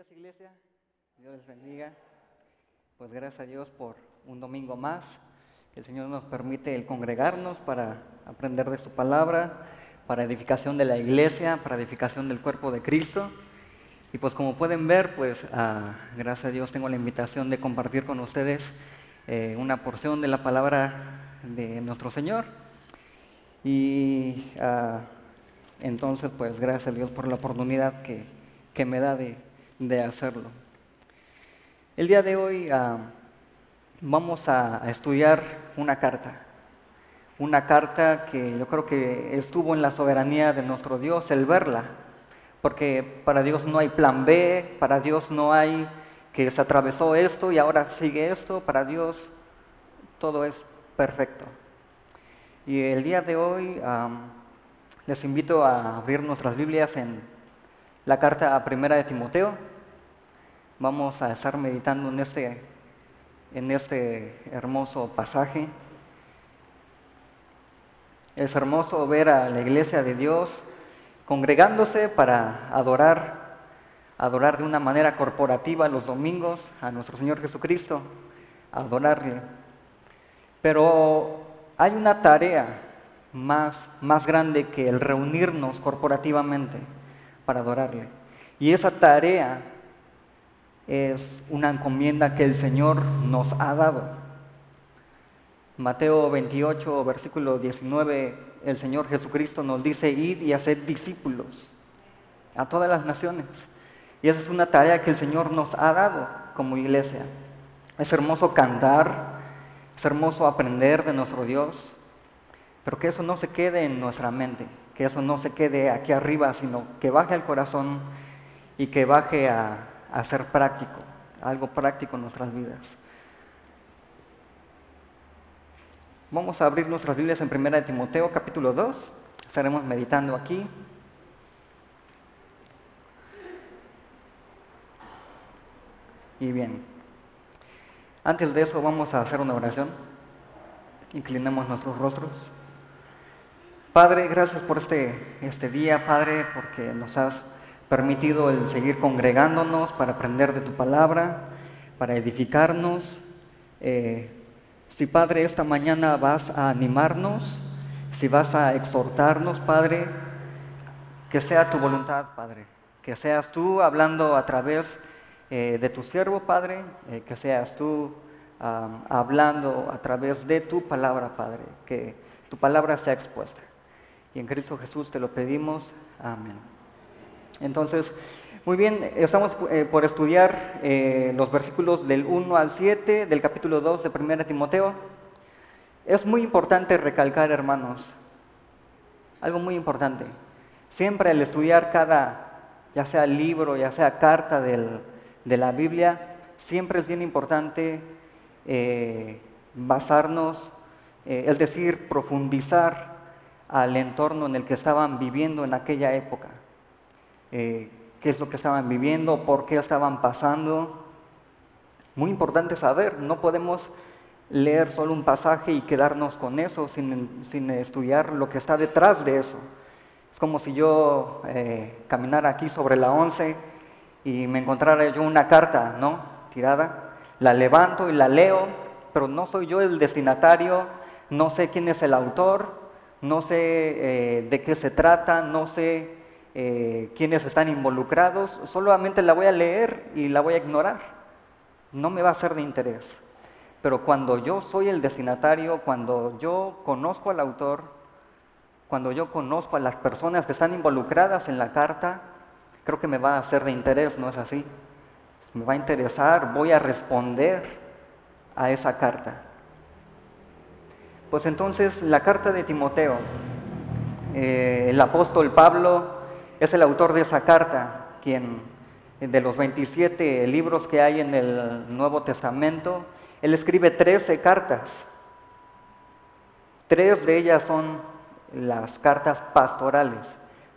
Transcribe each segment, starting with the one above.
días, iglesia. Dios les bendiga. Pues gracias a Dios por un domingo más. El Señor nos permite el congregarnos para aprender de su palabra, para edificación de la iglesia, para edificación del cuerpo de Cristo. Y pues como pueden ver, pues ah, gracias a Dios tengo la invitación de compartir con ustedes eh, una porción de la palabra de nuestro Señor. Y ah, entonces, pues gracias a Dios por la oportunidad que, que me da de, de hacerlo. El día de hoy ah, vamos a, estudiar una carta, una carta que yo creo que estuvo en la soberanía de nuestro Dios el verla, porque para Dios no hay plan B, para Dios no hay que se atravesó esto y ahora sigue esto, para Dios todo es perfecto. Y el día de hoy les invito a abrir nuestras Biblias en la carta a Primera de Timoteo, vamos a estar meditando en este, en este hermoso pasaje. Es hermoso ver a la iglesia de Dios congregándose para adorar, adorar de una manera corporativa los domingos a nuestro Señor Jesucristo, adorarle. Pero hay una tarea más, más grande que el reunirnos corporativamente para adorarle. Y esa tarea es una encomienda que el Señor nos ha dado. Mateo 28, versículo 19, el Señor Jesucristo nos dice, id y haced discípulos a todas las naciones. Y esa es una tarea que el Señor nos ha dado como iglesia. Es hermoso cantar, es hermoso aprender de nuestro Dios, pero que eso no se quede en nuestra mente, que eso no se quede aquí arriba, sino que baje al corazón y que baje a, a ser práctico, algo práctico en nuestras vidas. Vamos a abrir nuestras Biblias en 1 Timoteo capítulo 2. Estaremos meditando aquí. Y bien, antes de eso vamos a hacer una oración. Inclinemos nuestros rostros. Padre, gracias por este, este día, Padre, porque nos has permitido el seguir congregándonos para aprender de tu palabra, para edificarnos. Eh, si Padre, esta mañana vas a animarnos, si vas a exhortarnos, Padre, que sea tu voluntad, Padre, que seas tú hablando a través eh, de tu siervo, Padre, eh, que seas tú hablando a través de tu palabra, Padre, que tu palabra sea expuesta. Y en Cristo Jesús te lo pedimos. Amén. Entonces, muy bien, estamos eh, por estudiar eh, los versículos del 1 al 7 del capítulo 2 de 1 Timoteo. Es muy importante recalcar, hermanos, algo muy importante. Siempre al estudiar cada, ya sea libro, ya sea carta de la Biblia, siempre es bien importante eh, basarnos, es decir, profundizar al entorno en el que estaban viviendo en aquella época. Eh, qué es lo que estaban viviendo, por qué estaban pasando. Muy importante saber, no podemos leer solo un pasaje y quedarnos con eso sin, estudiar lo que está detrás de eso. Es como si yo eh, caminara aquí sobre la 11 y me encontrara yo una carta, ¿no? Tirada, la levanto y la leo, pero no soy yo el destinatario, no sé quién es el autor, no sé eh, de qué se trata, no sé eh, quiénes están involucrados, solamente la voy a leer y la voy a ignorar. No me va a ser de interés. Pero cuando yo soy el destinatario, cuando yo conozco al autor, cuando yo conozco a las personas que están involucradas en la carta, creo que me va a ser de interés, ¿no es así? Me va a interesar, voy a responder a esa carta. Pues entonces la carta de Timoteo, eh, el apóstol Pablo es el autor de esa carta, quien de los 27 libros que hay en el Nuevo Testamento, él escribe 13 cartas. Tres de ellas son las cartas pastorales,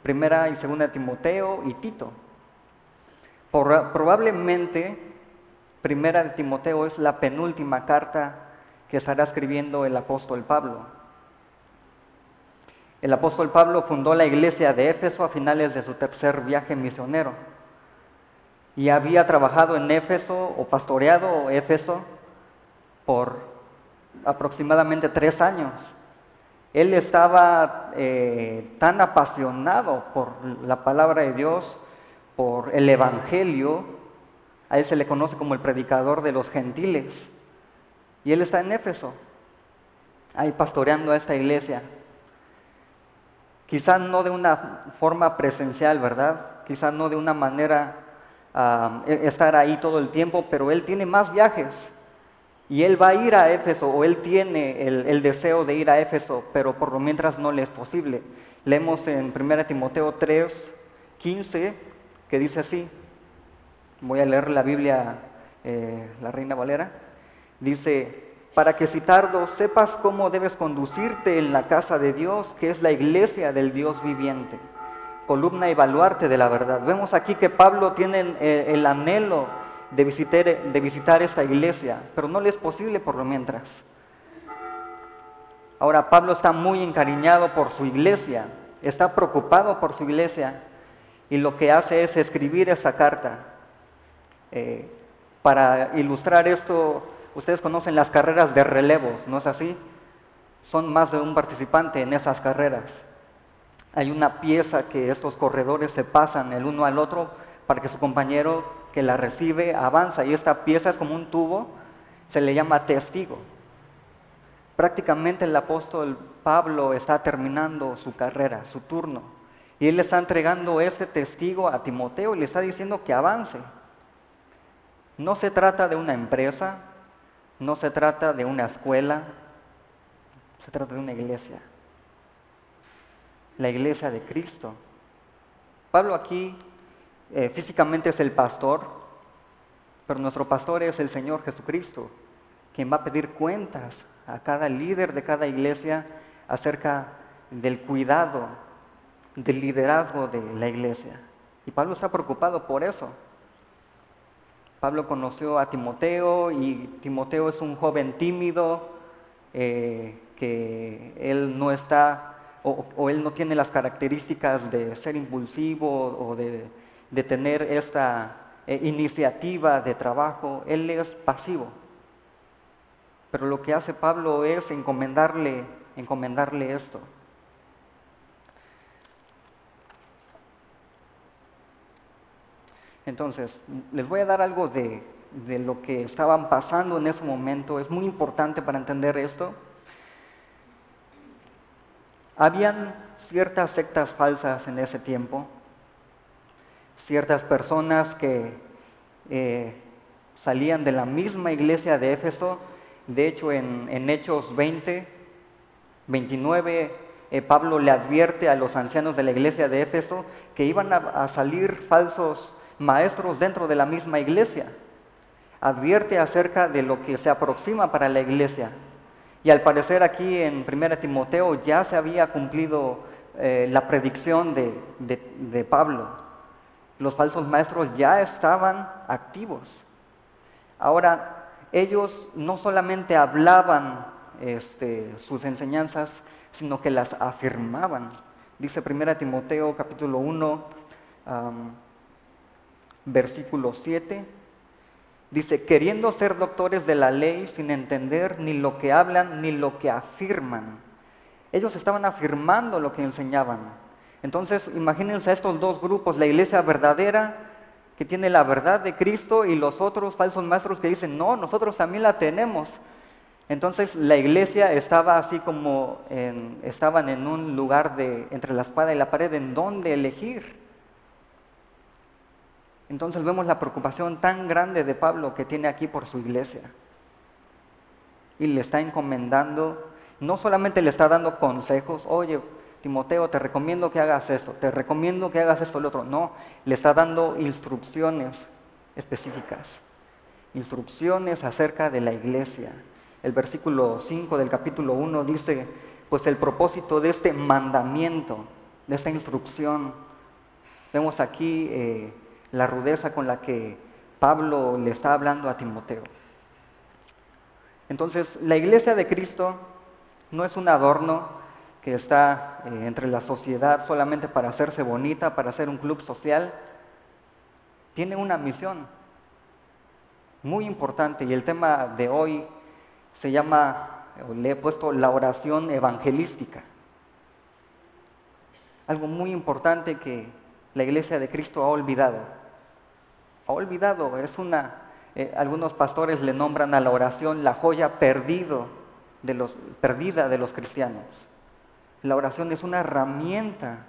primera y segunda de Timoteo y Tito. probablemente primera de Timoteo es la penúltima carta que estará escribiendo el apóstol Pablo. El apóstol Pablo fundó la iglesia de Éfeso a finales de su tercer viaje misionero. y había trabajado en Éfeso o pastoreado Éfeso por aproximadamente tres años. Él estaba eh, tan apasionado por la palabra de Dios, por el Evangelio, a él se le conoce como el predicador de los gentiles. Y él está en Éfeso, ahí pastoreando a esta iglesia. Quizás no de una forma presencial, ¿verdad? Quizás no de una manera e-, estar ahí todo el tiempo, pero él tiene más viajes. Y él va a ir a Éfeso, o él tiene el, deseo de ir a Éfeso, pero por lo mientras no le es posible. Leemos en 1 Timoteo 3, 15, que dice así, Voy a leer la Biblia, eh, la Reina Valera. Dice, para que si tardo sepas cómo debes conducirte en la casa de Dios, que es la iglesia del Dios viviente, columna y baluarte de la verdad. Vemos aquí que Pablo tiene eh, el anhelo de visitar, de visitar esta iglesia, pero no le es posible por lo mientras. Ahora Pablo está muy encariñado por su iglesia, está preocupado por su iglesia y lo que hace es escribir esa carta. Eh, para ilustrar esto, ustedes conocen las carreras de relevos, ¿no es así? Son más de un participante en esas carreras. Hay una pieza que estos corredores se pasan el uno al otro para que su compañero que la recibe avanza y esta pieza es como un tubo, se le llama testigo. Prácticamente el apóstol Pablo está terminando su carrera, su turno, y él le está entregando este testigo a Timoteo y le está diciendo que avance. No se trata de una empresa, no se trata de una escuela, se trata de una iglesia. La iglesia de Cristo. Pablo aquí eh, físicamente es el pastor, pero nuestro pastor es el Señor Jesucristo, quien va a pedir cuentas a cada líder de cada iglesia acerca del cuidado, del liderazgo de la iglesia. Y Pablo está preocupado por eso. Pablo conoció a Timoteo y Timoteo es un joven tímido, eh, que él no está, o, él no tiene las características de ser impulsivo o de, tener esta eh, iniciativa de trabajo, él es pasivo. Pero lo que hace Pablo es encomendarle, encomendarle esto. Entonces, les voy a dar algo de, lo que estaban pasando en ese momento. Es muy importante para entender esto. Habían ciertas sectas falsas en ese tiempo, ciertas personas que eh, salían de la misma iglesia de Éfeso. De hecho, en, Hechos 20, 29, eh, Pablo le advierte a los ancianos de la iglesia de Éfeso que iban a salir falsos maestros dentro de la misma iglesia. Advierte acerca de lo que se aproxima para la iglesia. Y al parecer aquí en 1 Timoteo ya se había cumplido eh, la predicción de, de, Pablo. Los falsos maestros ya estaban activos. Ahora, ellos no solamente hablaban este, sus enseñanzas, sino que las afirmaban. Dice 1 Timoteo capítulo 1, versículo 7, dice, queriendo ser doctores de la ley sin entender ni lo que hablan ni lo que afirman. Ellos estaban afirmando lo que enseñaban. Entonces, imagínense a estos dos grupos, la iglesia verdadera que tiene la verdad de Cristo y los otros falsos maestros que dicen, no, nosotros también la tenemos. Entonces la iglesia estaba así como estaban en un lugar de entre la espada y la pared en donde elegir. Entonces vemos la preocupación tan grande de Pablo que tiene aquí por su iglesia. Y le está encomendando, no solamente le está dando consejos, oye, Timoteo, te recomiendo que hagas esto, te recomiendo que hagas esto, lo otro. No, le está dando instrucciones específicas, instrucciones acerca de la iglesia. El versículo 5 del capítulo 1 dice, pues el propósito de este mandamiento, de esta instrucción, vemos aquí eh, la rudeza con la que Pablo le está hablando a Timoteo. Entonces, la iglesia de Cristo no es un adorno que está eh, entre la sociedad solamente para hacerse bonita, para hacer un club social. tiene una misión muy importante y el tema de hoy se llama, le he puesto la oración evangelística. Algo muy importante que la iglesia de Cristo ha olvidado. Ha olvidado, es una, eh, algunos pastores le nombran a la oración la joya perdido de los, perdida de los cristianos. La oración es una herramienta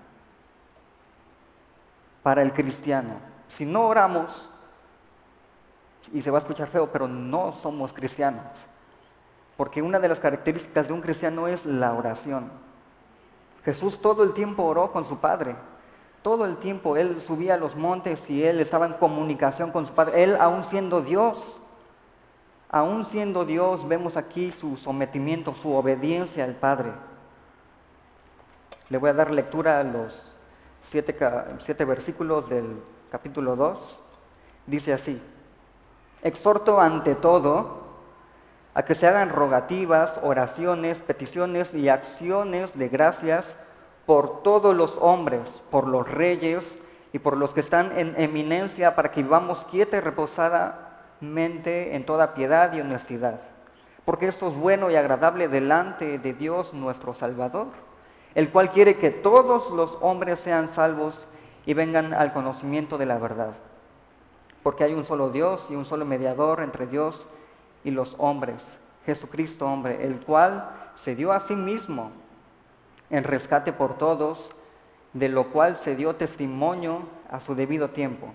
para el cristiano. Si no oramos, y se va a escuchar feo, pero no somos cristianos. Porque una de las características de un cristiano es la oración. Jesús todo el tiempo oró con su Padre. Todo el tiempo Él subía a los montes y Él estaba en comunicación con su Padre. Él aún siendo Dios, aún siendo Dios, vemos aquí su sometimiento, su obediencia al Padre. Le voy a dar lectura a los siete, siete versículos del capítulo 2. Dice así, exhorto ante todo a que se hagan rogativas, oraciones, peticiones y acciones de gracias por todos los hombres, por los reyes y por los que están en eminencia, para que vivamos quieta y reposadamente en toda piedad y honestidad. Porque esto es bueno y agradable delante de Dios nuestro Salvador, el cual quiere que todos los hombres sean salvos y vengan al conocimiento de la verdad. Porque hay un solo Dios y un solo mediador entre Dios y los hombres, Jesucristo hombre, el cual se dio a sí mismo en rescate por todos, de lo cual se dio testimonio a su debido tiempo.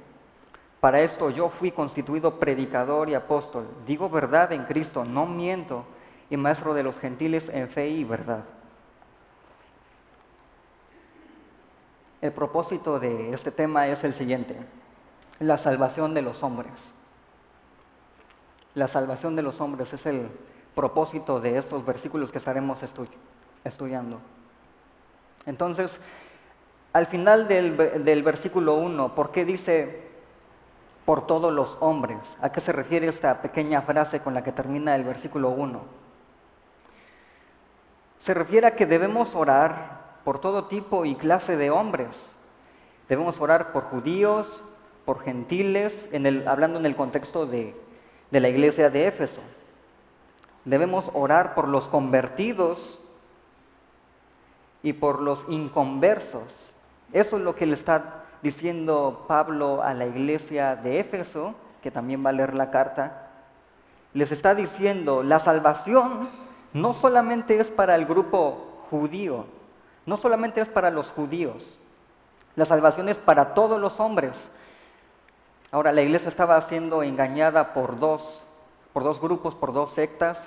Para esto yo fui constituido predicador y apóstol. Digo verdad en Cristo, no miento, y maestro de los gentiles en fe y verdad. El propósito de este tema es el siguiente, la salvación de los hombres. La salvación de los hombres es el propósito de estos versículos que estaremos estudiando. Entonces, al final del, versículo 1, ¿por qué dice por todos los hombres? ¿A qué se refiere esta pequeña frase con la que termina el versículo 1? Se refiere a que debemos orar por todo tipo y clase de hombres. Debemos orar por judíos, por gentiles, hablando en el contexto de, de la iglesia de Éfeso. Debemos orar por los convertidos y por los inconversos. Eso es lo que le está diciendo Pablo a la iglesia de Éfeso, que también va a leer la carta. Les está diciendo, la salvación no solamente es para el grupo judío, no solamente es para los judíos, la salvación es para todos los hombres. Ahora, la iglesia estaba siendo engañada por dos, por dos grupos, por dos sectas.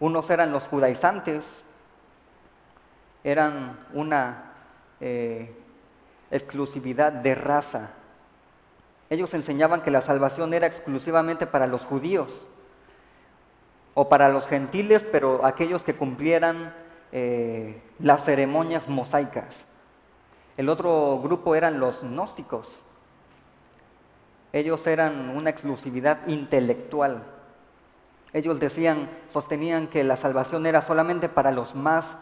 Unos eran los judaizantes, eran una eh, exclusividad de raza. Ellos enseñaban que la salvación era exclusivamente para los judíos o para los gentiles, pero aquellos que cumplieran eh, las ceremonias mosaicas. El otro grupo eran los gnósticos. Ellos eran una exclusividad intelectual. Ellos decían, sostenían que la salvación era solamente para los más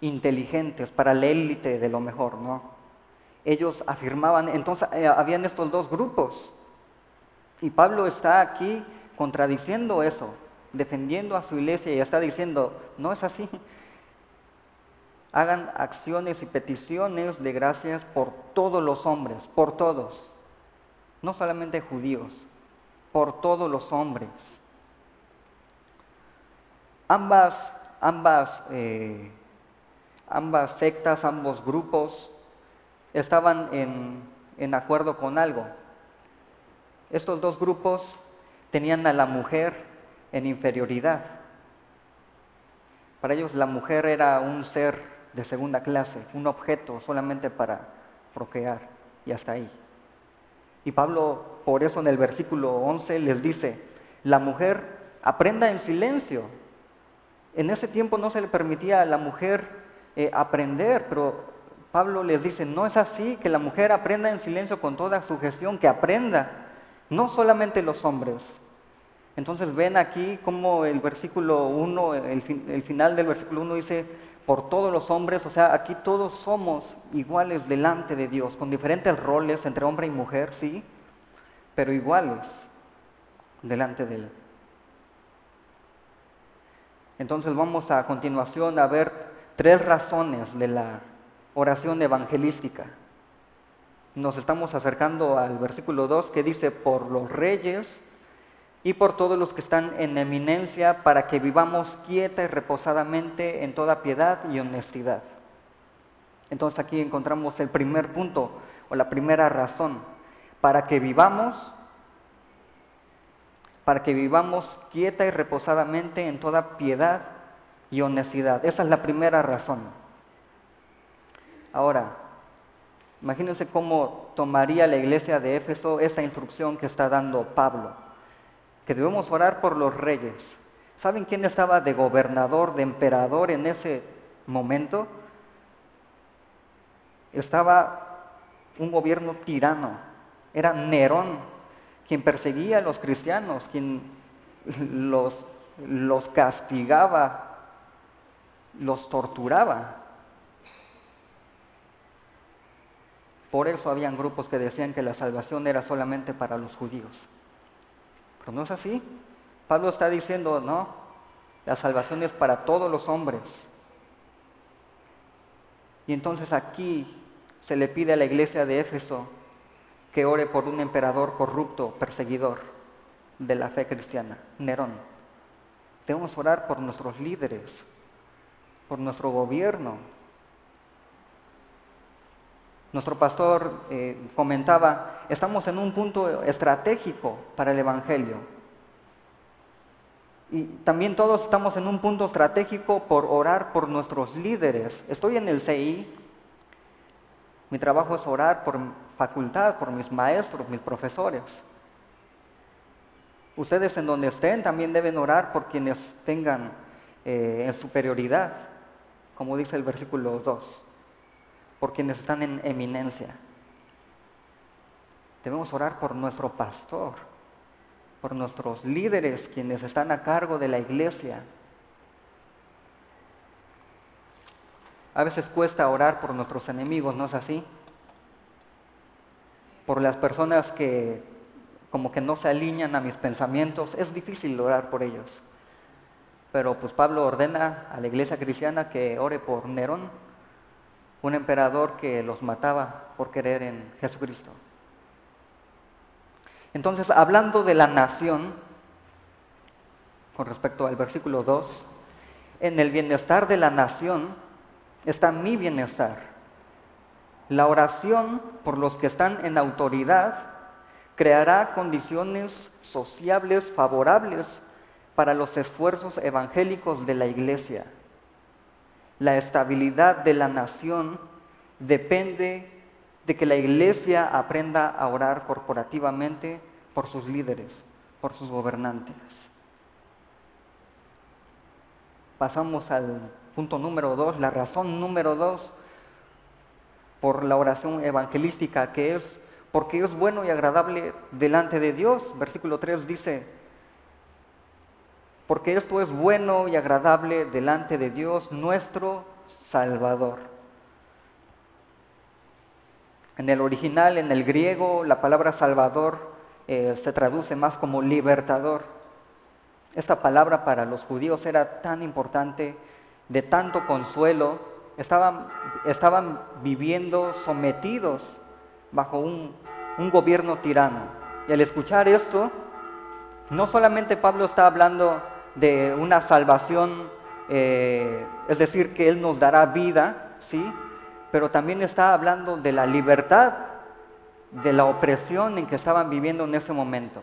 inteligentes, para la élite de lo mejor, ¿no? Ellos afirmaban, entonces eh, habían estos dos grupos. Y Pablo está aquí contradiciendo eso, defendiendo a su iglesia y está diciendo, no es así. Hagan acciones y peticiones de gracias por todos los hombres, por todos, no solamente judíos, por todos los hombres. Ambas, ambas eh, ambas sectas, ambos grupos estaban en, acuerdo con algo. Estos dos grupos tenían a la mujer en inferioridad. Para ellos la mujer era un ser de segunda clase, un objeto solamente para procrear y hasta ahí. Y Pablo por eso en el versículo 11 les dice, la mujer aprenda en silencio. En ese tiempo no se le permitía a la mujer eh, aprender, pero Pablo les dice, no es así, que la mujer aprenda en silencio con toda sujeción, que aprenda, no solamente los hombres. Entonces ven aquí como el versículo 1, el, el final del versículo 1 dice, por todos los hombres, o sea, aquí todos somos iguales delante de Dios, con diferentes roles entre hombre y mujer, ¿sí? pero iguales delante de Él. Entonces vamos a continuación a ver tres razones de la oración evangelística. Nos estamos acercando al versículo 2 que dice, por los reyes y por todos los que están en eminencia, para que vivamos quieta y reposadamente en toda piedad y honestidad. Entonces aquí encontramos el primer punto o la primera razón, para que vivamos para que vivamos quieta y reposadamente en toda piedad y honestidad. Esa es la primera razón. Ahora, imagínense cómo tomaría la iglesia de Éfeso esa instrucción que está dando Pablo, que debemos orar por los reyes. ¿Saben quién estaba de gobernador, de emperador en ese momento? Estaba un gobierno tirano, era Nerón, quien perseguía a los cristianos, quien los, los castigaba, los torturaba. Por eso habían grupos que decían que la salvación era solamente para los judíos. Pero no es así. Pablo está diciendo, no, la salvación es para todos los hombres. Y entonces aquí se le pide a la iglesia de Éfeso que ore por un emperador corrupto, perseguidor de la fe cristiana, Nerón. Debemos orar por nuestros líderes, por nuestro gobierno. Nuestro pastor eh, comentaba, estamos en un punto estratégico para el Evangelio. Y también todos estamos en un punto estratégico por orar por nuestros líderes. Estoy en el CI, mi trabajo es orar por facultad, por mis maestros, mis profesores. Ustedes en donde estén también deben orar por quienes tengan eh, en superioridad, como dice el versículo 2, por quienes están en eminencia. Debemos orar por nuestro pastor, por nuestros líderes, quienes están a cargo de la iglesia. A veces cuesta orar por nuestros enemigos, ¿no es así? por las personas que como que no se alinean a mis pensamientos, es difícil orar por ellos. Pero pues Pablo ordena a la iglesia cristiana que ore por Nerón, un emperador que los mataba por querer en Jesucristo. Entonces, hablando de la nación, con respecto al versículo 2, en el bienestar de la nación está mi bienestar. La oración por los que están en autoridad creará condiciones sociables favorables para los esfuerzos evangélicos de la iglesia. La estabilidad de la nación depende de que la iglesia aprenda a orar corporativamente por sus líderes, por sus gobernantes. Pasamos al punto número dos, la razón número dos por la oración evangelística, que es porque es bueno y agradable delante de Dios. Versículo 3 dice, porque esto es bueno y agradable delante de Dios nuestro Salvador. En el original, en el griego, la palabra Salvador eh, se traduce más como libertador. Esta palabra para los judíos era tan importante, de tanto consuelo, estaban, estaban viviendo sometidos bajo un, gobierno tirano. Y al escuchar esto, no solamente Pablo está hablando de una salvación, eh, es decir, que Él nos dará vida, ¿sí? Pero también está hablando de la libertad de la opresión en que estaban viviendo en ese momento.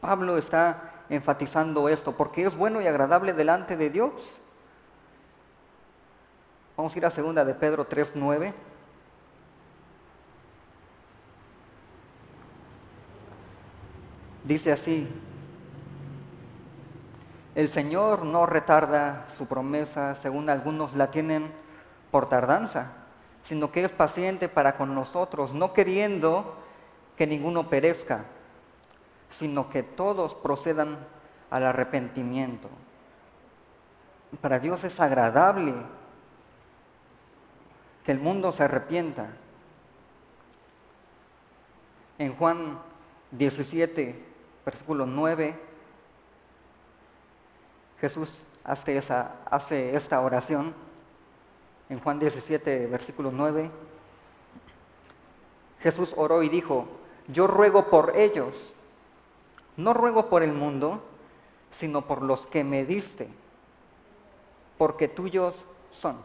Pablo está enfatizando esto porque es bueno y agradable delante de Dios Vamos a ir a segunda de Pedro 3.9. Dice así, el Señor no retarda su promesa, según algunos la tienen por tardanza, sino que es paciente para con nosotros, no queriendo que ninguno perezca, sino que todos procedan al arrepentimiento. Para Dios es agradable que el mundo se arrepienta. En Juan 17, versículo 9, Jesús hace, esta oración. En Juan 17, versículo 9, Jesús oró y dijo, yo ruego por ellos, no ruego por el mundo, sino por los que me diste, porque tuyos son.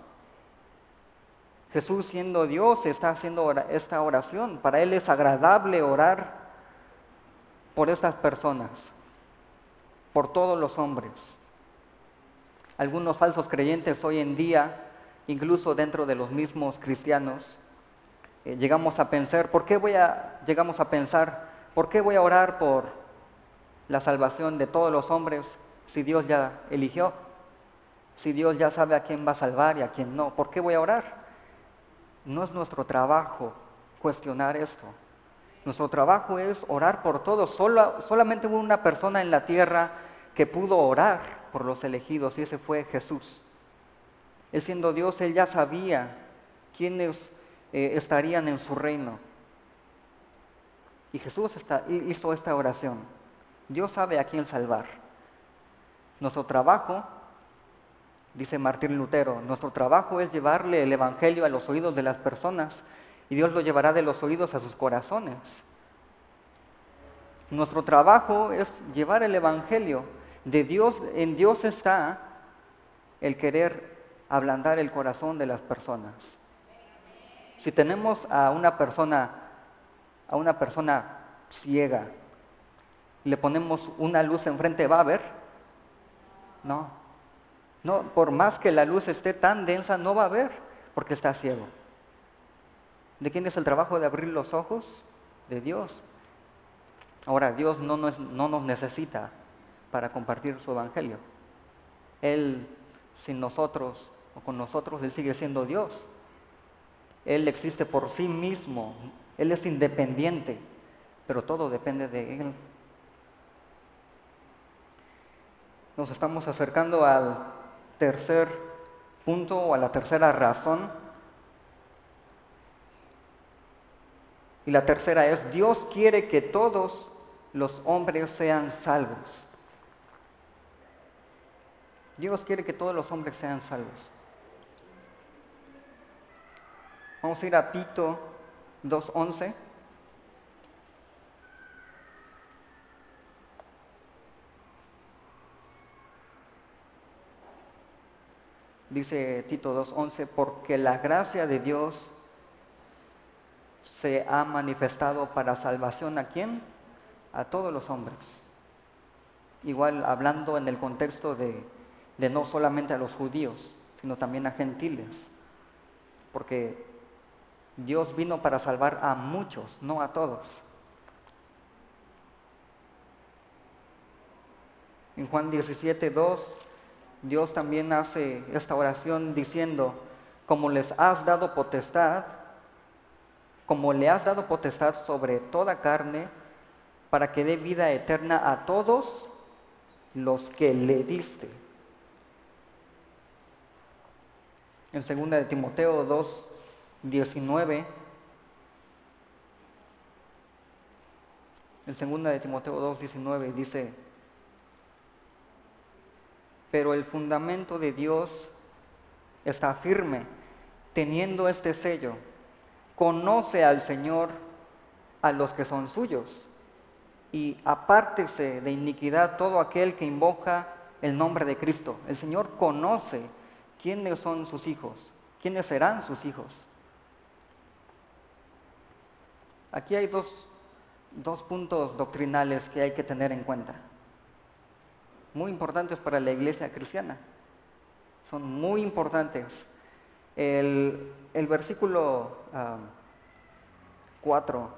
Jesús siendo Dios está haciendo esta oración. Para Él es agradable orar por estas personas, por todos los hombres. Algunos falsos creyentes hoy en día, incluso dentro de los mismos cristianos, eh, llegamos a pensar, ¿por qué voy a, llegamos a pensar, ¿por qué voy a orar por la salvación de todos los hombres si Dios ya eligió? Si Dios ya sabe a quién va a salvar y a quién no, ¿por qué voy a orar? No es nuestro trabajo cuestionar esto. Nuestro trabajo es orar por todos. Solo, solamente hubo una persona en la tierra que pudo orar por los elegidos y ese fue Jesús. Él siendo Dios, él ya sabía quiénes eh, estarían en su reino. Y Jesús hizo esta oración. Dios sabe a quién salvar. Nuestro trabajo, dice Martín Lutero, nuestro trabajo es llevarle el Evangelio a los oídos de las personas y Dios lo llevará de los oídos a sus corazones. Nuestro trabajo es llevar el Evangelio. De Dios, en Dios está el querer ablandar el corazón de las personas. Si tenemos a una persona, a una persona ciega, le ponemos una luz enfrente, ¿va a ver? No. No, por más que la luz esté tan densa, no va a ver, porque está ciego. ¿De quién es el trabajo de abrir los ojos? De Dios. Ahora, Dios no nos, no nos necesita para compartir su evangelio. Él, sin nosotros o con nosotros, Él sigue siendo Dios. Él existe por sí mismo, Él es independiente, pero todo depende de Él. Nos estamos acercando al tercer punto o a la tercera razón. Y la tercera es, Dios quiere que todos los hombres sean salvos. Dios quiere que todos los hombres sean salvos. Vamos a ir a Tito 2.11. Dice Tito 2.11, porque la gracia de Dios se ha manifestado para salvación a quién? A todos los hombres. Igual hablando en el contexto de, de no solamente a los judíos, sino también a gentiles. Porque Dios vino para salvar a muchos, no a todos. En Juan 17, 2, Dios también hace esta oración diciendo, como les has dado potestad, como le has dado potestad sobre toda carne, para que dé vida eterna a todos los que le diste. En 2 de Timoteo 2, 19, en segunda de Timoteo 2, 19 dice, pero el fundamento de Dios está firme, teniendo este sello, conoce al Señor a los que son suyos, y apártese de iniquidad todo aquel que invoca el nombre de Cristo. El Señor conoce quiénes son sus hijos, quiénes serán sus hijos. Aquí hay dos, puntos doctrinales que hay que tener en cuenta, muy importantes para la iglesia cristiana. Son muy importantes. El, versículo 4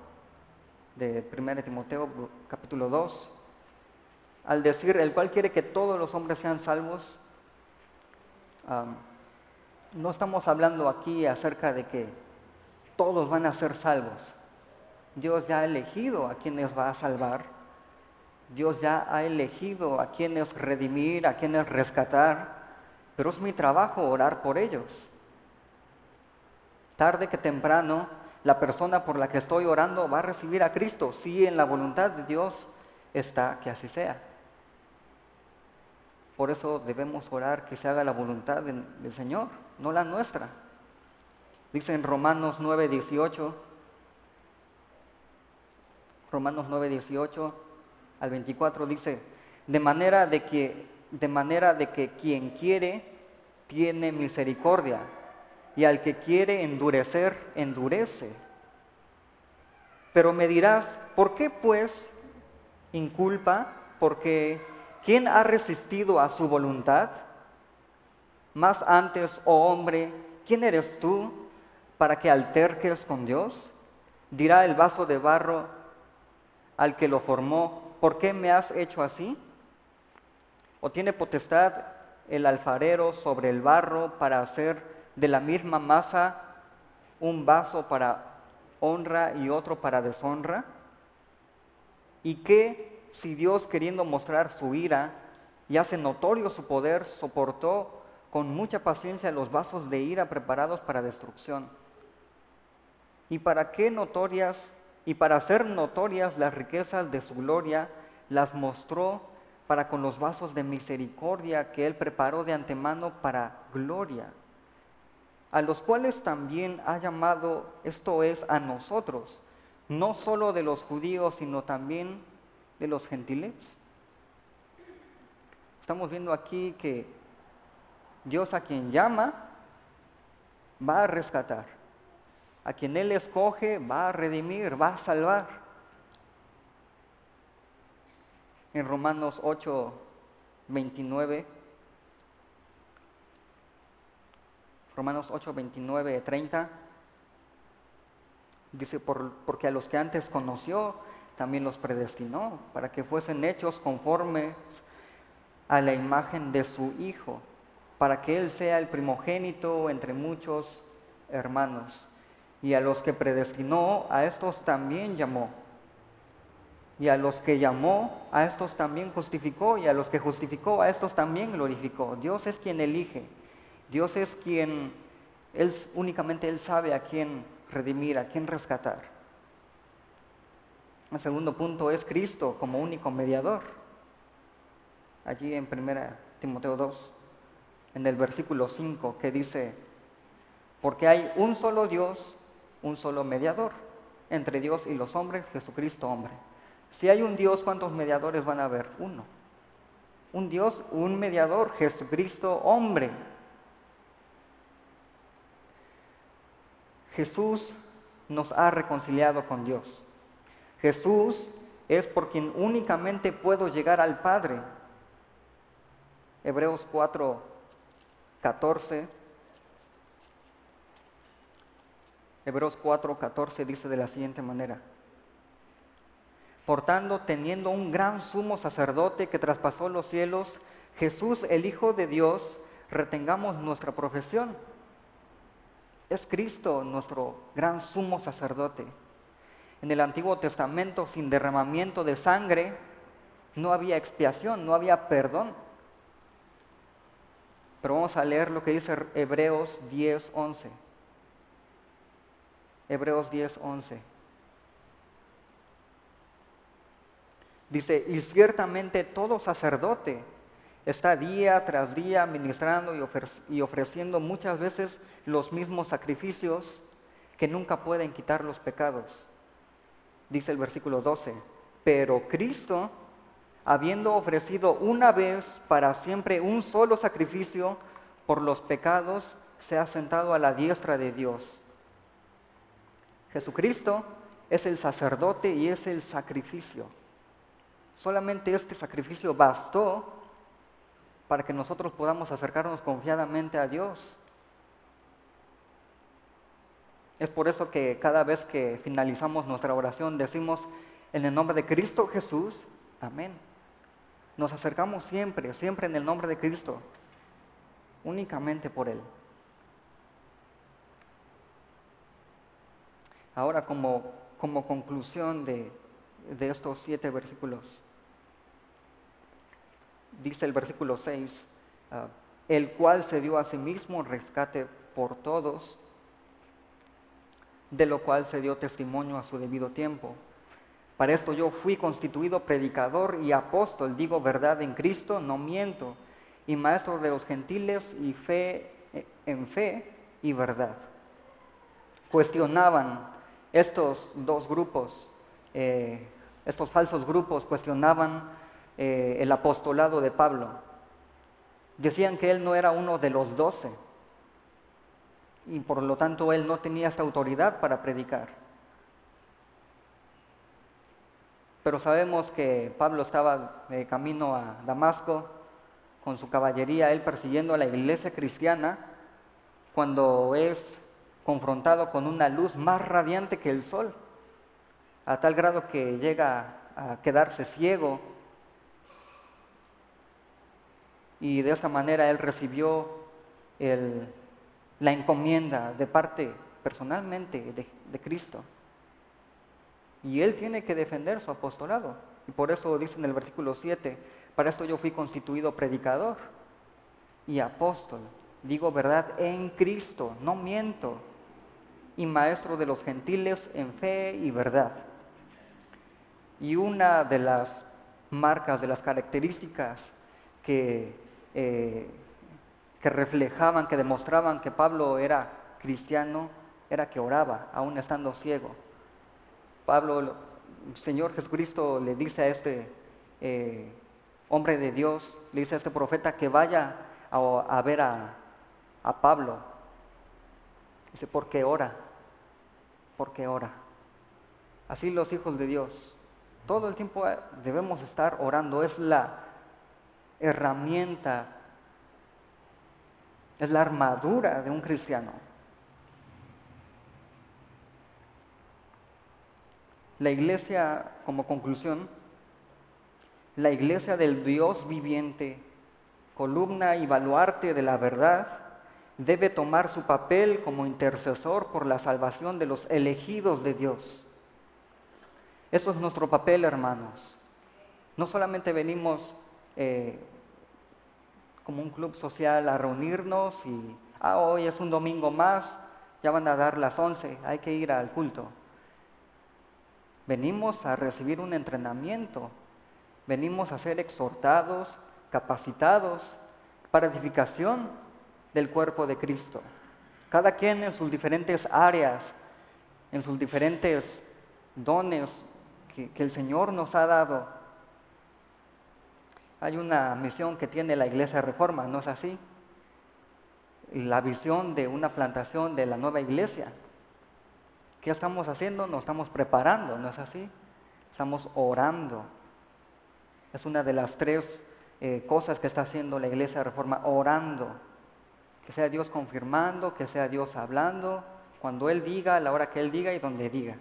de 1 Timoteo, capítulo 2, al decir, el cual quiere que todos los hombres sean salvos, no estamos hablando aquí acerca de que todos van a ser salvos. Dios ya ha elegido a quienes va a salvar. Dios ya ha elegido a quienes redimir, a quienes rescatar. Pero es mi trabajo orar por ellos. Tarde que temprano, la persona por la que estoy orando va a recibir a Cristo, si en la voluntad de Dios está que así sea. Por eso debemos orar que se haga la voluntad del, Señor, no la nuestra. Dice en Romanos 9, 18, Romanos 9, 18 al 24 dice, de manera de que, de manera de que quien quiere tiene misericordia y al que quiere endurecer, endurece. Pero me dirás, ¿por qué pues inculpa? Porque ¿quién ha resistido a su voluntad? Más antes, oh hombre, ¿quién eres tú para que alterques con Dios? Dirá el vaso de barro al que lo formó, ¿por qué me has hecho así? ¿O tiene potestad el alfarero sobre el barro para hacer de la misma masa un vaso para honra y otro para deshonra? ¿Y qué si Dios queriendo mostrar su ira y hace notorio su poder, soportó con mucha paciencia los vasos de ira preparados para destrucción? ¿Y para qué notorias y para hacer notorias las riquezas de su gloria, las mostró para con los vasos de misericordia que él preparó de antemano para gloria? a los cuales también ha llamado, esto es, a nosotros, no solo de los judíos, sino también de los gentiles. Estamos viendo aquí que Dios a quien llama va a rescatar, a quien Él escoge va a redimir, va a salvar. En Romanos 8, 29 Romanos 8, 29, 30. Dice, porque a los que antes conoció, también los predestinó, para que fuesen hechos conformes a la imagen de su Hijo, para que Él sea el primogénito entre muchos hermanos. Y a los que predestinó, a estos también llamó. Y a los que llamó, a estos también justificó. Y a los que justificó, a estos también glorificó. Dios es quien elige Dios es quien, él, únicamente Él sabe a quién redimir, a quién rescatar. El segundo punto es Cristo como único mediador. Allí en 1 Timoteo 2, en el versículo 5, que dice, porque hay un solo Dios, un solo mediador entre Dios y los hombres, Jesucristo hombre. Si hay un Dios, ¿cuántos mediadores van a haber? Uno. Un Dios, un mediador, Jesucristo hombre. Jesús nos ha reconciliado con Dios. Jesús es por quien únicamente puedo llegar al Padre. Hebreos 4, 14. Hebreos 4, 14 dice de la siguiente manera. Por tanto, teniendo un gran sumo sacerdote que traspasó los cielos, Jesús el Hijo de Dios, retengamos nuestra profesión es Cristo nuestro gran sumo sacerdote. En el Antiguo Testamento, sin derramamiento de sangre, no había expiación, no había perdón. Pero vamos a leer lo que dice Hebreos 10, 11. Hebreos 10, 11. Dice, y ciertamente todo sacerdote está día tras día ministrando y ofreciendo muchas veces los mismos sacrificios que nunca pueden quitar los pecados. Dice el versículo 12, pero Cristo, habiendo ofrecido una vez para siempre un solo sacrificio por los pecados, se ha sentado a la diestra de Dios. Jesucristo es el sacerdote y es el sacrificio. Solamente este sacrificio bastó para que nosotros podamos acercarnos confiadamente a Dios. Es por eso que cada vez que finalizamos nuestra oración decimos, en el nombre de Cristo Jesús, amén. Nos acercamos siempre, siempre en el nombre de Cristo, únicamente por Él. Ahora como, como conclusión de, de estos siete versículos, dice el versículo 6, ah, el cual se dio a sí mismo rescate por todos, de lo cual se dio testimonio a su debido tiempo. Para esto yo fui constituido predicador y apóstol, digo verdad en Cristo, no miento, y maestro de los gentiles y fe en fe y verdad. Cuestionaban estos dos grupos, eh, estos falsos grupos cuestionaban eh, el apostolado de Pablo. Decían que él no era uno de los doce y por lo tanto él no tenía esta autoridad para predicar. Pero sabemos que Pablo estaba de camino a Damasco con su caballería, él persiguiendo a la iglesia cristiana, cuando es confrontado con una luz más radiante que el sol, a tal grado que llega a quedarse ciego. Y de esa manera él recibió la encomienda de parte personalmente de, Cristo. Y él tiene que defender su apostolado. Y por eso dice en el versículo 7, para esto yo fui constituido predicador y apóstol. Digo verdad en Cristo, no miento. Y maestro de los gentiles en fe y verdad. Y una de las marcas, de las características que, eh, que reflejaban, que demostraban que Pablo era cristiano, era que oraba, aún estando ciego. Pablo, el Señor Jesucristo le dice a este eh, hombre de Dios, le dice a este profeta que vaya a, ver a, a, Pablo. Dice, ¿por qué ora? ¿Por qué ora? Así los hijos de Dios. Todo el tiempo debemos estar orando. Es la herramienta, es la armadura de un cristiano. La iglesia, como conclusión, la iglesia del Dios viviente, columna y baluarte de la verdad, debe tomar su papel como intercesor por la salvación de los elegidos de Dios. Eso es nuestro papel, hermanos. No solamente venimos eh, como un club social a reunirnos y, ah, hoy es un domingo más, ya van a dar las once, hay que ir al culto. Venimos a recibir un entrenamiento, venimos a ser exhortados, capacitados para edificación del cuerpo de Cristo. Cada quien en sus diferentes áreas, en sus diferentes dones que, que, el Señor nos ha dado. Hay una misión que tiene la Iglesia Reforma, ¿no es así? La visión de una plantación de la nueva iglesia. ¿Qué estamos haciendo? Nos estamos preparando, ¿no es así? Estamos orando. Es una de las tres eh, cosas que está haciendo la iglesia reforma, orando. Que sea Dios confirmando, que sea Dios hablando, cuando Él diga, a la hora que Él diga y donde diga.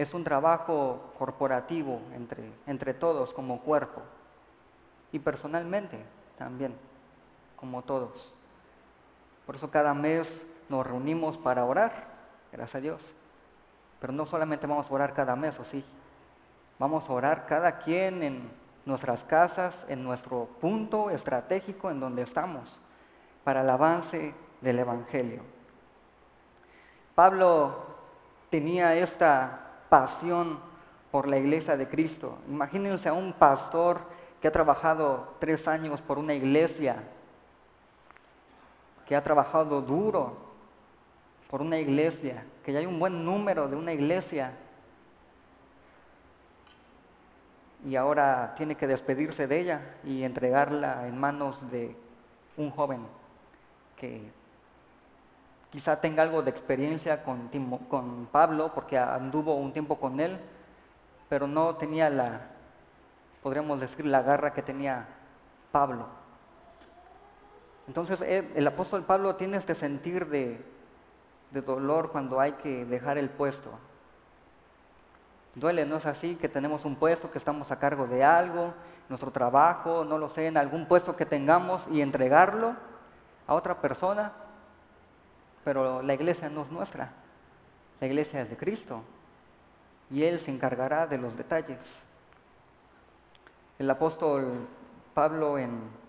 Es un trabajo corporativo entre, entre todos como cuerpo y personalmente también, como todos. Por eso cada mes nos reunimos para orar, gracias a Dios. Pero no solamente vamos a orar cada mes, o sí. Vamos a orar cada quien en nuestras casas, en nuestro punto estratégico en donde estamos, para el avance del Evangelio. Pablo tenía esta pasión por la iglesia de Cristo. Imagínense a un pastor que ha trabajado tres años por una iglesia que ha trabajado duro por una iglesia, que ya hay un buen número de una iglesia y ahora tiene que despedirse de ella y entregarla en manos de un joven que quizá tenga algo de experiencia con, Pablo porque anduvo un tiempo con él, pero no tenía la, podríamos decir, la garra que tenía Pablo. Entonces eh, el apóstol Pablo tiene este sentir de, dolor cuando hay que dejar el puesto. Duele, ¿no es así? Que tenemos un puesto, que estamos a cargo de algo, nuestro trabajo, no lo sé, en algún puesto que tengamos y entregarlo a otra persona, pero la iglesia no es nuestra, la iglesia es de Cristo y Él se encargará de los detalles. El apóstol Pablo en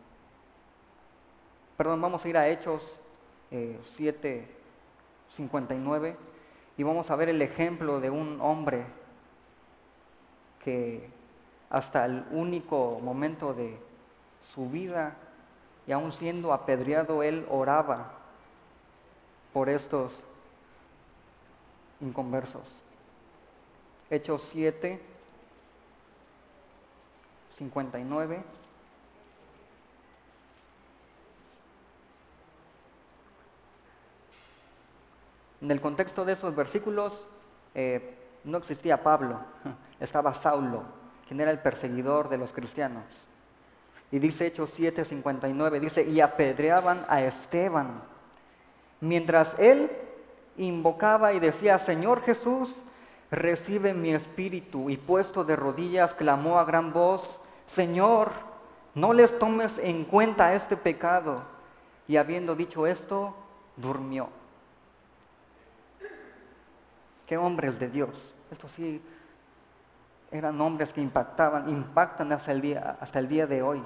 Perdón, vamos a ir a Hechos 7, 59, y vamos a ver el ejemplo de un hombre que hasta el único momento de su vida, y aún siendo apedreado, él oraba por estos inconversos. Hechos 7, 59. En el contexto de esos versículos eh, no existía Pablo, estaba Saulo, quien era el perseguidor de los cristianos. Y dice Hechos 7:59, dice, y apedreaban a Esteban, mientras él invocaba y decía, Señor Jesús, recibe mi espíritu. Y puesto de rodillas, clamó a gran voz, Señor, no les tomes en cuenta este pecado. Y habiendo dicho esto, durmió. Qué hombres de Dios. Esto sí eran hombres que impactaban, impactan hasta el día, hasta el día de hoy.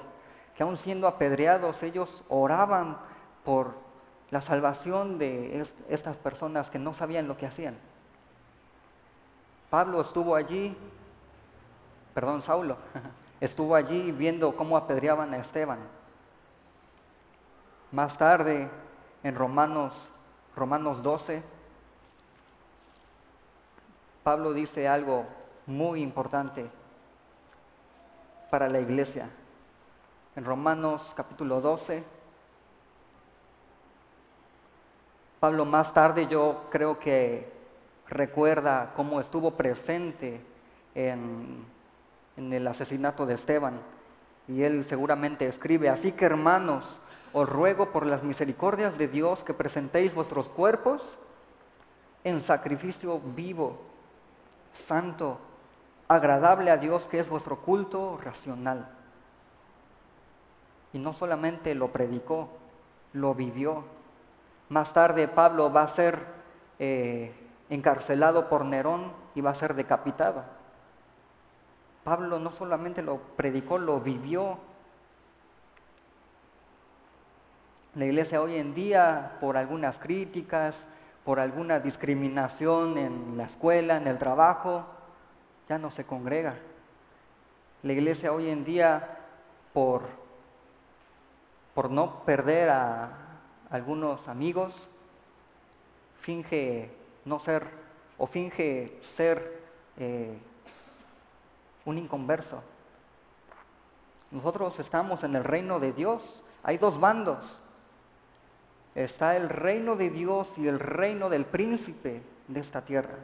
Que aún siendo apedreados, ellos oraban por la salvación de estas personas que no sabían lo que hacían. Pablo estuvo allí, perdón, Saulo, estuvo allí viendo cómo apedreaban a Esteban. Más tarde, en Romanos, Romanos 12, Pablo dice algo muy importante para la iglesia. En Romanos capítulo 12, Pablo más tarde yo creo que recuerda cómo estuvo presente en, el asesinato de Esteban. Y él seguramente escribe, así que hermanos, os ruego por las misericordias de Dios que presentéis vuestros cuerpos en sacrificio vivo santo, agradable a Dios, que es vuestro culto racional. Y no solamente lo predicó, lo vivió. Más tarde Pablo va a ser eh, encarcelado por Nerón y va a ser decapitado. Pablo no solamente lo predicó, lo vivió. La iglesia hoy en día, por algunas críticas, por alguna discriminación en la escuela, en el trabajo, ya no se congrega. La iglesia hoy en día, por, por no perder a algunos amigos, finge no ser o finge ser eh, un inconverso. Nosotros estamos en el reino de Dios. Hay dos bandos está el reino de Dios y el reino del príncipe de esta tierra.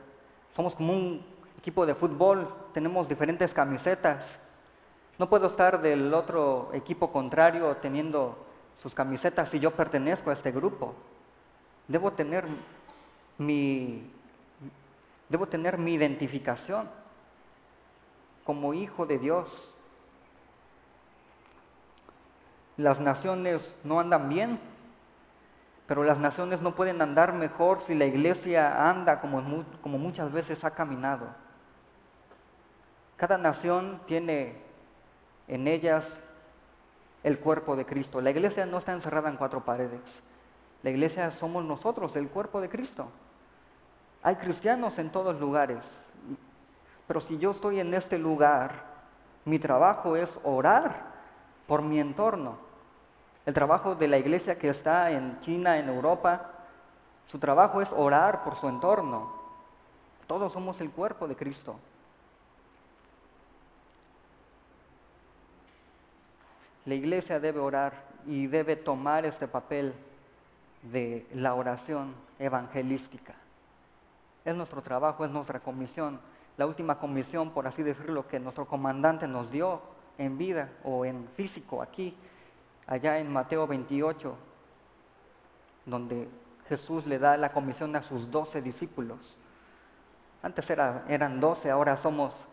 Somos como un equipo de fútbol, tenemos diferentes camisetas. No puedo estar del otro equipo contrario teniendo sus camisetas si yo pertenezco a este grupo. Debo tener mi, debo tener mi identificación como hijo de Dios. Las naciones no andan bien pero las naciones no pueden andar mejor si la iglesia anda como, como muchas veces ha caminado. Cada nación tiene en ellas el cuerpo de Cristo. La iglesia no está encerrada en cuatro paredes. La iglesia somos nosotros, el cuerpo de Cristo. Hay cristianos en todos lugares, pero si yo estoy en este lugar, mi trabajo es orar por mi entorno, el trabajo de la iglesia que está en China, en Europa, su trabajo es orar por su entorno. Todos somos el cuerpo de Cristo. La iglesia debe orar y debe tomar este papel de la oración evangelística. Es nuestro trabajo, es nuestra comisión, la última comisión, por así decirlo, que nuestro comandante nos dio en vida o en físico aquí allá en Mateo 28, donde Jesús le da la comisión a sus doce discípulos. Antes eran doce, ahora somos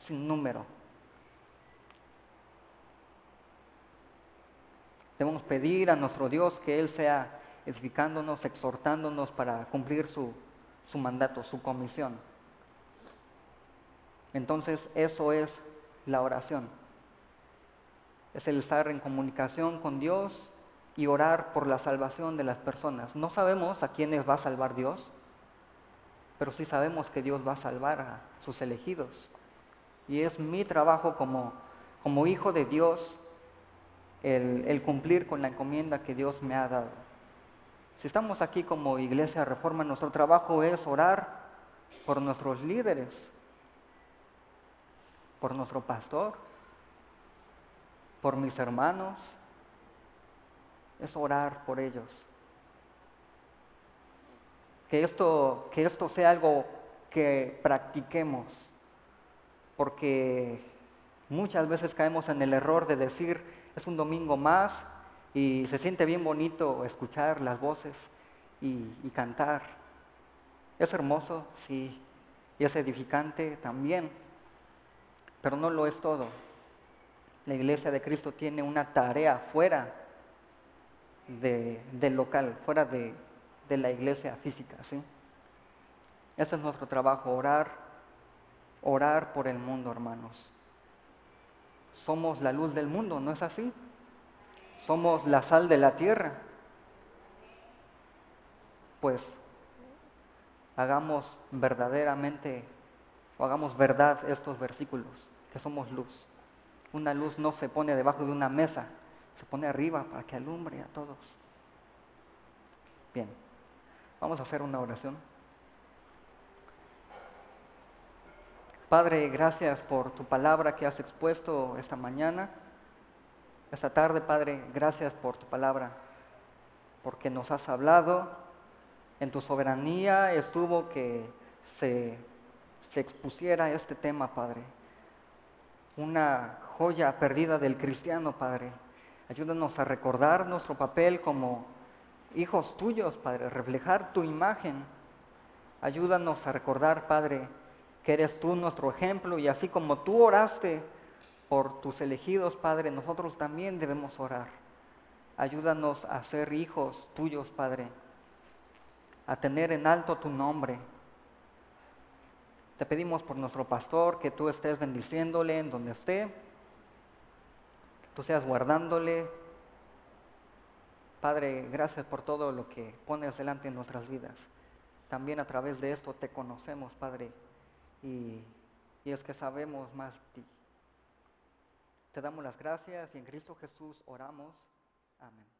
sin número. Debemos pedir a nuestro Dios que Él sea edificándonos, exhortándonos para cumplir su, su mandato, su comisión. Entonces eso es la oración es el estar en comunicación con Dios y orar por la salvación de las personas. No sabemos a quiénes va a salvar Dios, pero sí sabemos que Dios va a salvar a sus elegidos. Y es mi trabajo como, como hijo de Dios el, cumplir con la encomienda que Dios me ha dado. Si estamos aquí como iglesia reforma, nuestro trabajo es orar por nuestros líderes, por nuestro pastor, por mis hermanos, es orar por ellos. Que esto, que esto sea algo que practiquemos, porque muchas veces caemos en el error de decir, es un domingo más y se siente bien bonito escuchar las voces y, cantar. Es hermoso, sí, y es edificante también, pero no lo es todo. La iglesia de Cristo tiene una tarea fuera del local, fuera de, de la iglesia física. ¿sí? Ese es nuestro trabajo, orar, orar por el mundo, hermanos. Somos la luz del mundo, ¿no es así? Somos la sal de la tierra. Pues hagamos verdaderamente, o hagamos verdad estos versículos, que somos luz. Una luz no se pone debajo de una mesa, se pone arriba para que alumbre a todos. Bien, vamos a hacer una oración. Padre, gracias por tu palabra que has expuesto esta mañana, esta tarde, Padre, gracias por tu palabra, porque nos has hablado, en tu soberanía estuvo que se, se expusiera este tema, Padre. Una joya perdida del cristiano, Padre Ayúdanos a recordar nuestro papel como hijos tuyos, Padre, reflejar tu imagen. Ayúdanos a recordar, Padre, que eres tú nuestro ejemplo y así como tú oraste por tus elegidos, Padre, nosotros también debemos orar. Ayúdanos a ser hijos tuyos, Padre, a tener en alto tu nombre. Te pedimos por nuestro pastor que tú estés bendiciéndole en donde esté tú seas guardándole. Padre, gracias por todo lo que pones delante en nuestras vidas. También a través de esto te conocemos, Padre, y, y es que sabemos más de ti. Te damos las gracias y en Cristo Jesús oramos. Amén.